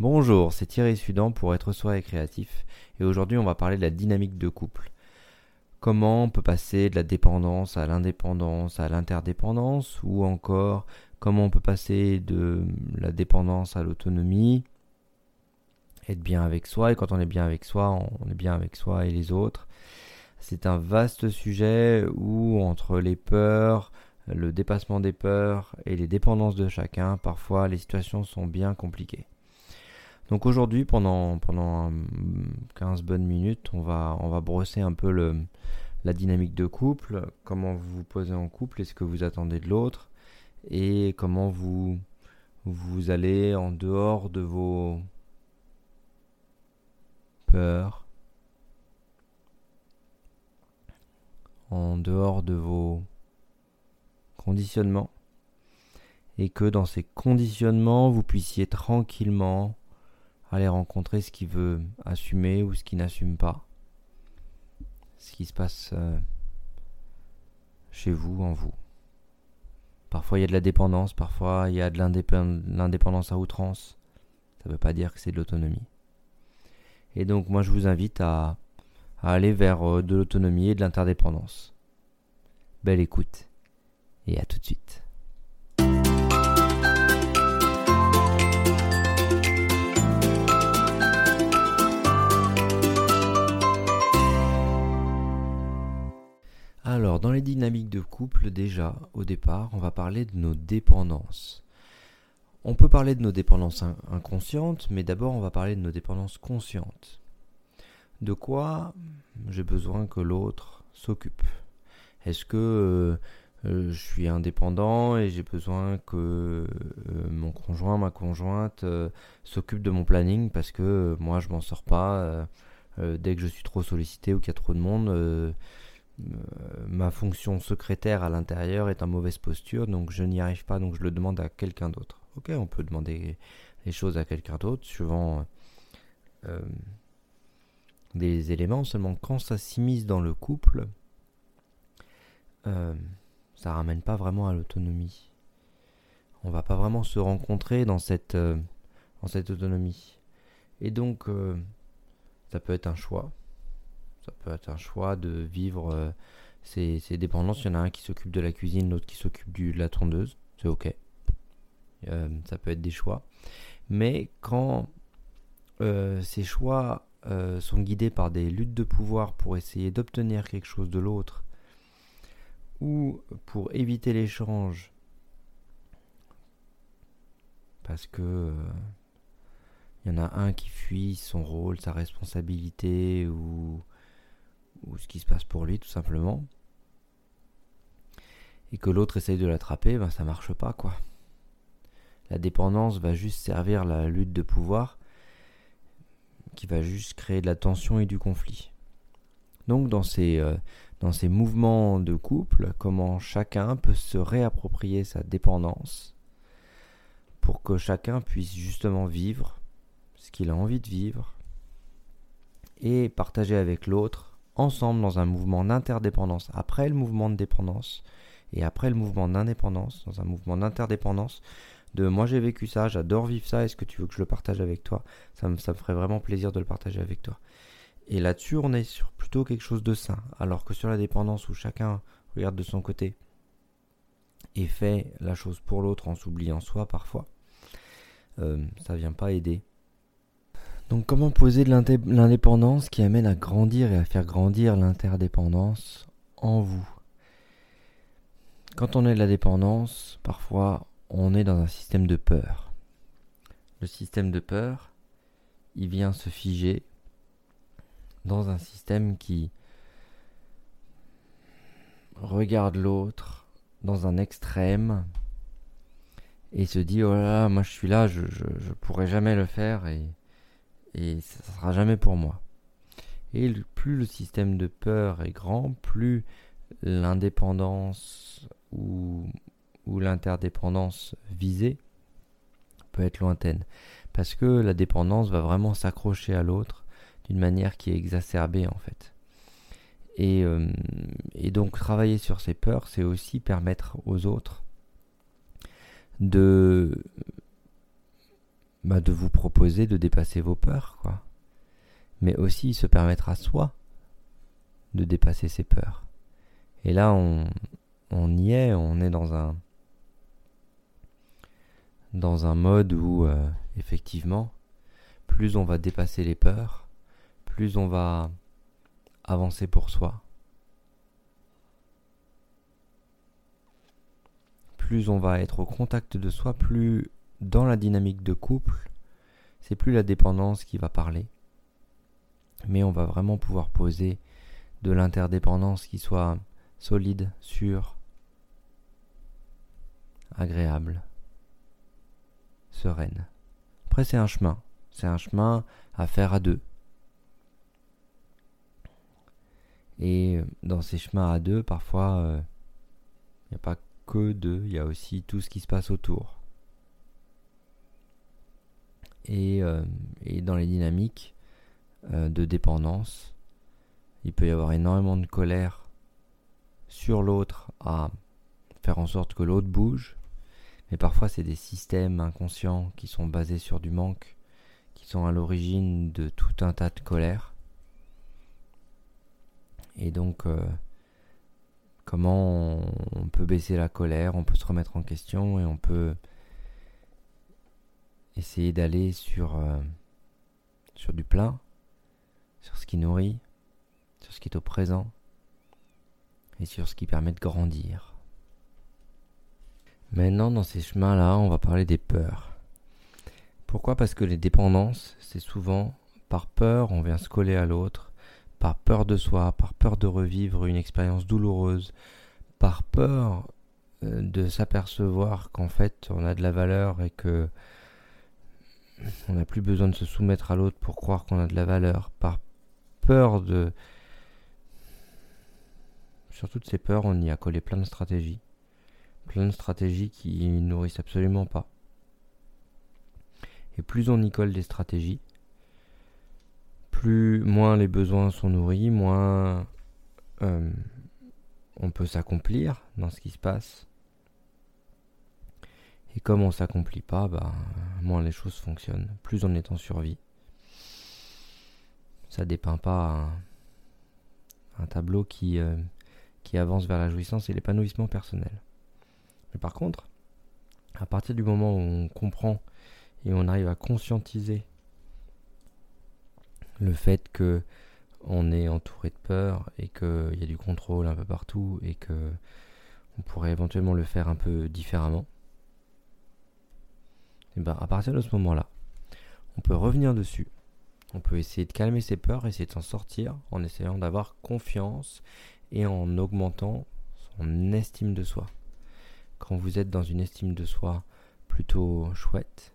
Bonjour, c'est Thierry Sudan pour être soi et créatif et aujourd'hui on va parler de la dynamique de couple. Comment on peut passer de la dépendance à l'indépendance à l'interdépendance ou encore comment on peut passer de la dépendance à l'autonomie, être bien avec soi et quand on est bien avec soi, on est bien avec soi et les autres. C'est un vaste sujet où entre les peurs, le dépassement des peurs et les dépendances de chacun, parfois les situations sont bien compliquées. Donc aujourd'hui, pendant, pendant 15 bonnes minutes, on va, on va brosser un peu la dynamique de couple, comment vous vous posez en couple et ce que vous attendez de l'autre, et comment vous, vous allez en dehors de vos peurs, en dehors de vos conditionnements, et que dans ces conditionnements, vous puissiez tranquillement aller rencontrer ce qui veut assumer ou ce qui n'assume pas. Ce qui se passe euh, chez vous, en vous. Parfois il y a de la dépendance, parfois il y a de l'indépendance à outrance. Ça ne veut pas dire que c'est de l'autonomie. Et donc moi je vous invite à, à aller vers euh, de l'autonomie et de l'interdépendance. Belle écoute et à tout de suite. Alors, dans les dynamiques de couple, déjà, au départ, on va parler de nos dépendances. On peut parler de nos dépendances inconscientes, mais d'abord, on va parler de nos dépendances conscientes. De quoi j'ai besoin que l'autre s'occupe? Est-ce que euh, euh, je suis indépendant et j'ai besoin que euh, mon conjoint, ma conjointe s'occupe de mon planning parce que moi je m'en sors pas dès que je suis trop sollicité ou qu'il y a trop de monde ma fonction secrétaire à l'intérieur est en mauvaise posture, donc je n'y arrive pas, donc je le demande à quelqu'un d'autre. Ok, on peut demander les choses à quelqu'un d'autre, suivant euh, des éléments, seulement quand ça s'immisce dans le couple, euh, ça ramène pas vraiment à l'autonomie. On va pas vraiment se rencontrer dans cette, dans cette autonomie. Et donc, ça peut être un choix. Ça peut être un choix de vivre euh, ces, dépendances. Il y en a un qui s'occupe de la cuisine, l'autre qui s'occupe de la tondeuse. C'est ok. Euh, ça peut être des choix. Mais quand euh, ces choix sont guidés par des luttes de pouvoir pour essayer d'obtenir quelque chose de l'autre, ou pour éviter l'échange, parce que il y en a un qui fuit son rôle, sa responsabilité, ou ou ce qui se passe pour lui tout simplement, et que l'autre essaye de l'attraper, ben ça marche pas quoi. La dépendance va juste servir la lutte de pouvoir, qui va juste créer de la tension et du conflit. Donc dans ces, euh, dans ces mouvements de couple, comment chacun peut se réapproprier sa dépendance pour que chacun puisse justement vivre ce qu'il a envie de vivre et partager avec l'autre ensemble dans un mouvement d'interdépendance, après le mouvement de dépendance et après le mouvement d'indépendance, dans un mouvement d'interdépendance, de moi j'ai vécu ça, j'adore vivre ça, est-ce que tu veux que je le partage avec toi? Ça me, ferait vraiment plaisir de le partager avec toi. Et là-dessus, on est sur plutôt quelque chose de sain, alors que sur la dépendance où chacun regarde de son côté et fait la chose pour l'autre en s'oubliant soi parfois, euh, ça vient pas aider donc comment poser de l'indépendance qui amène à grandir et à faire grandir l'interdépendance en vous? Quand on est de la dépendance, parfois on est dans un système de peur. Le système de peur, il vient se figer dans un système qui regarde l'autre dans un extrême et se dit oh là là moi je suis là je, je, je pourrais jamais le faire et ça ne sera jamais pour moi. Et plus le système de peur est grand, plus l'indépendance ou, l'interdépendance visée peut être lointaine. Parce que la dépendance va vraiment s'accrocher à l'autre d'une manière qui est exacerbée en fait. Et, euh, et donc travailler sur ces peurs, c'est aussi permettre aux autres de de vous proposer de dépasser vos peurs, quoi. Mais aussi se permettre à soi de dépasser ses peurs. Et là, on, on y est, on est dans un dans un mode où euh, effectivement, plus on va dépasser les peurs, plus on va avancer pour soi, plus on va être au contact de soi, plus dans la dynamique de couple, c'est plus la dépendance qui va parler, mais on va vraiment pouvoir poser de l'interdépendance qui soit solide, sûre, agréable, sereine. Après, c'est un chemin. C'est un chemin à faire à deux. Et dans ces chemins à deux, parfois, il euh, n'y a pas que deux, il y a aussi tout ce qui se passe autour. Et, euh, dans les dynamiques euh, de dépendance, il peut y avoir énormément de colère sur l'autre à faire en sorte que l'autre bouge. Mais parfois, c'est des systèmes inconscients qui sont basés sur du manque, qui sont à l'origine de tout un tas de colère. Et donc, euh, comment on, peut baisser la colère, on peut se remettre en question et on peut essayer d'aller sur, euh, sur du plein, sur ce qui nourrit, sur ce qui est au présent et sur ce qui permet de grandir. Maintenant, dans ces chemins-là, on va parler des peurs. Pourquoi? Parce que les dépendances, c'est souvent par peur, on vient se coller à l'autre, par peur de soi, par peur de revivre une expérience douloureuse, par peur euh, de s'apercevoir qu'en fait on a de la valeur et que on n'a plus besoin de se soumettre à l'autre pour croire qu'on a de la valeur, par peur de... Sur toutes ces peurs, on y a collé plein de stratégies. Plein de stratégies qui nourrissent absolument pas. Et plus on y colle des stratégies, plus moins les besoins sont nourris, moins euh, on peut s'accomplir dans ce qui se passe. Et comme on s'accomplit pas, bah, moins les choses fonctionnent. Plus on est en survie. Ça dépeint pas un, tableau qui, euh, qui avance vers la jouissance et l'épanouissement personnel. Mais par contre, à partir du moment où on comprend et on arrive à conscientiser le fait que on est entouré de peur et qu'il y a du contrôle un peu partout et que on pourrait éventuellement le faire un peu différemment. Et ben à partir de ce moment-là, on peut revenir dessus. On peut essayer de calmer ses peurs, essayer de s'en sortir en essayant d'avoir confiance et en augmentant son estime de soi. Quand vous êtes dans une estime de soi plutôt chouette,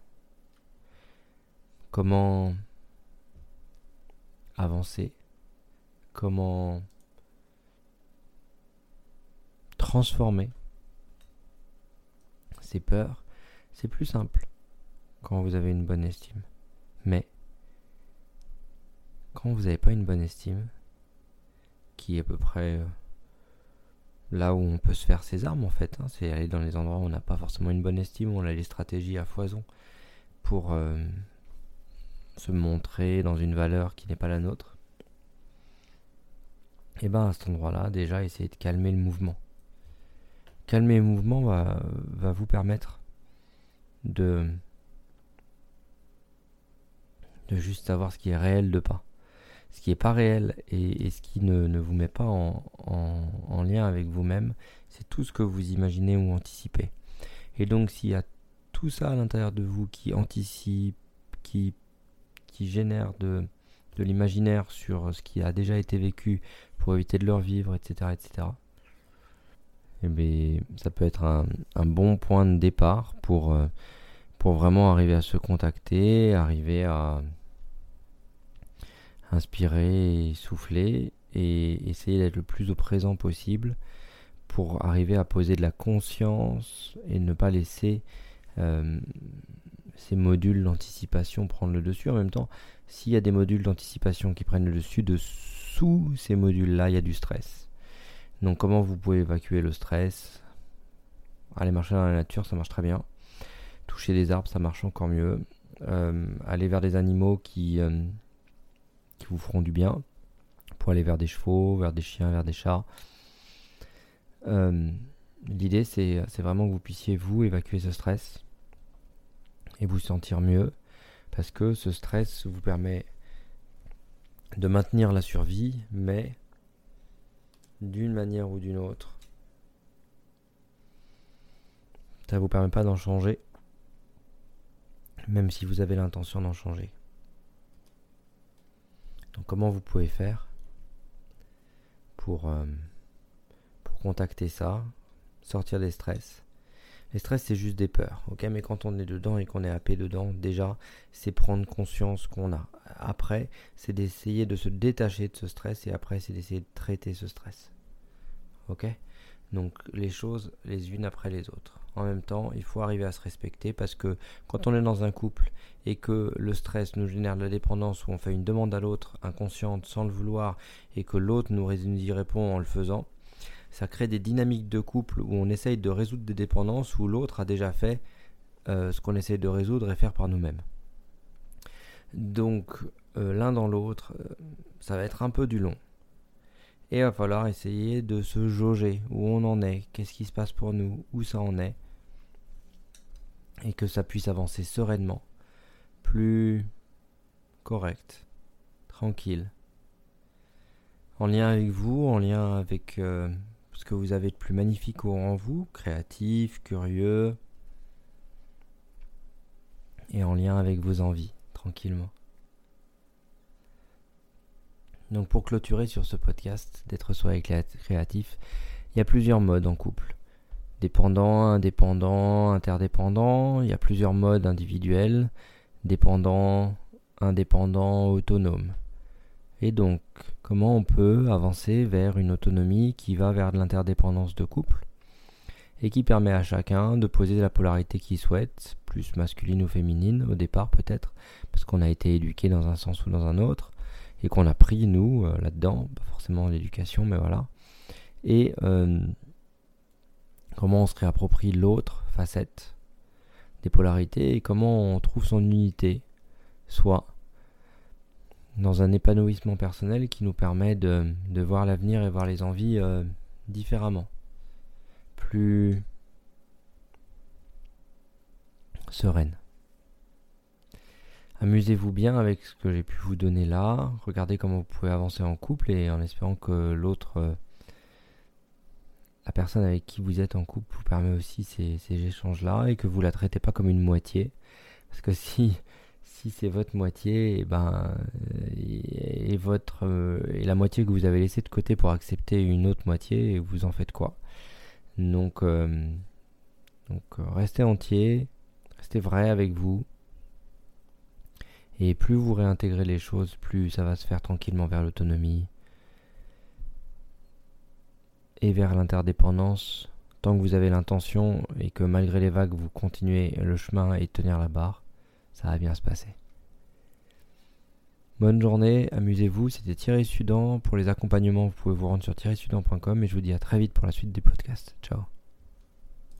comment avancer, comment transformer ces peurs, c'est plus simple quand vous avez une bonne estime. Mais quand vous n'avez pas une bonne estime, qui est à peu près euh, là où on peut se faire ses armes en fait, hein, c'est aller dans les endroits où on n'a pas forcément une bonne estime, où on a les stratégies à foison pour euh, se montrer dans une valeur qui n'est pas la nôtre, et eh bien à cet endroit-là, déjà, essayez de calmer le mouvement. Calmer le mouvement va, va vous permettre de, de juste savoir ce qui est réel de pas. Ce qui n'est pas réel et, ce qui ne, ne, vous met pas en, en lien avec vous-même, c'est tout ce que vous imaginez ou anticipez. Et donc s'il y a tout ça à l'intérieur de vous qui anticipe, qui qui génèrent de, de l'imaginaire sur ce qui a déjà été vécu pour éviter de leur vivre, etc. etc. Et eh bien, ça peut être un, un, bon point de départ pour, euh, pour vraiment arriver à se contacter, arriver à inspirer et souffler et essayer d'être le plus au présent possible pour arriver à poser de la conscience et ne pas laisser euh, ces modules d'anticipation prendre le dessus. En même temps, s'il y a des modules d'anticipation qui prennent le dessus, dessous ces modules-là, il y a du stress. Donc comment vous pouvez évacuer le stress? Aller marcher dans la nature, ça marche très bien. Toucher des arbres, ça marche encore mieux. euh, aller vers des animaux qui, euh, qui vous feront du bien, pour aller vers des chevaux, vers des chiens, vers des chats. L'idée, c'est vraiment que vous puissiez, vous, évacuer ce stress et vous sentir mieux, parce que ce stress vous permet de maintenir la survie, mais d'une manière ou d'une autre, ça ne vous permet pas d'en changer, même si vous avez l'intention d'en changer. Donc comment vous pouvez faire pour, euh, pour contacter ça, sortir des stress? Les stress, c'est juste des peurs, Mais quand on est dedans et qu'on est happé dedans, déjà, c'est prendre conscience qu'on a. Après, c'est d'essayer de se détacher de ce stress et après, c'est d'essayer de traiter ce stress. Ok? Donc les choses les unes après les autres en même temps, il faut arriver à se respecter parce que quand on est dans un couple et que le stress nous génère de la dépendance où on fait une demande à l'autre inconsciente sans le vouloir et que l'autre nous y répond en le faisant, ça crée des dynamiques de couple où on essaye de résoudre des dépendances où l'autre a déjà fait euh, ce qu'on essaye de résoudre et faire par nous-mêmes. Donc euh, l'un dans l'autre, euh, ça va être un peu du long. Et il va falloir essayer de se jauger où on en est, qu'est-ce qui se passe pour nous, où ça en est. Et que ça puisse avancer sereinement, plus correct, tranquille. En lien avec vous, en lien avec euh, ce que vous avez de plus magnifique en vous, créatif, curieux. Et en lien avec vos envies, tranquillement. Donc pour clôturer sur ce podcast d'être soi et créatif, il y a plusieurs modes en couple. Dépendant, indépendant, interdépendant, il y a plusieurs modes individuels, dépendant, indépendant, autonome. Et donc, comment on peut avancer vers une autonomie qui va vers de l'interdépendance de couple et qui permet à chacun de poser la polarité qu'il souhaite, plus masculine ou féminine au départ peut-être, parce qu'on a été éduqué dans un sens ou dans un autre, et qu'on a pris, nous, euh, là-dedans, pas forcément l'éducation, mais voilà. Et euh, comment on se réapproprie l'autre facette des polarités et comment on trouve son unité, soit dans un épanouissement personnel qui nous permet de, voir l'avenir et voir les envies euh, différemment, plus sereine. Amusez-vous bien avec ce que j'ai pu vous donner là. Regardez comment vous pouvez avancer en couple et en espérant que l'autre, euh, la personne avec qui vous êtes en couple, vous permet aussi ces, échanges-là et que vous la traitez pas comme une moitié. Parce que si, si c'est votre moitié, et eh ben, et, votre, euh, et la moitié que vous avez laissée de côté pour accepter une autre moitié, vous en faites quoi? Donc, euh, donc restez entier, restez vrai avec vous. Et plus vous réintégrez les choses, plus ça va se faire tranquillement vers l'autonomie et vers l'interdépendance. Tant que vous avez l'intention et que malgré les vagues, vous continuez le chemin et tenir la barre, ça va bien se passer. Bonne journée, amusez-vous, c'était Thierry Sudan. Pour les accompagnements, vous pouvez vous rendre sur thierrysudan.com et je vous dis à très vite pour la suite des podcasts. Ciao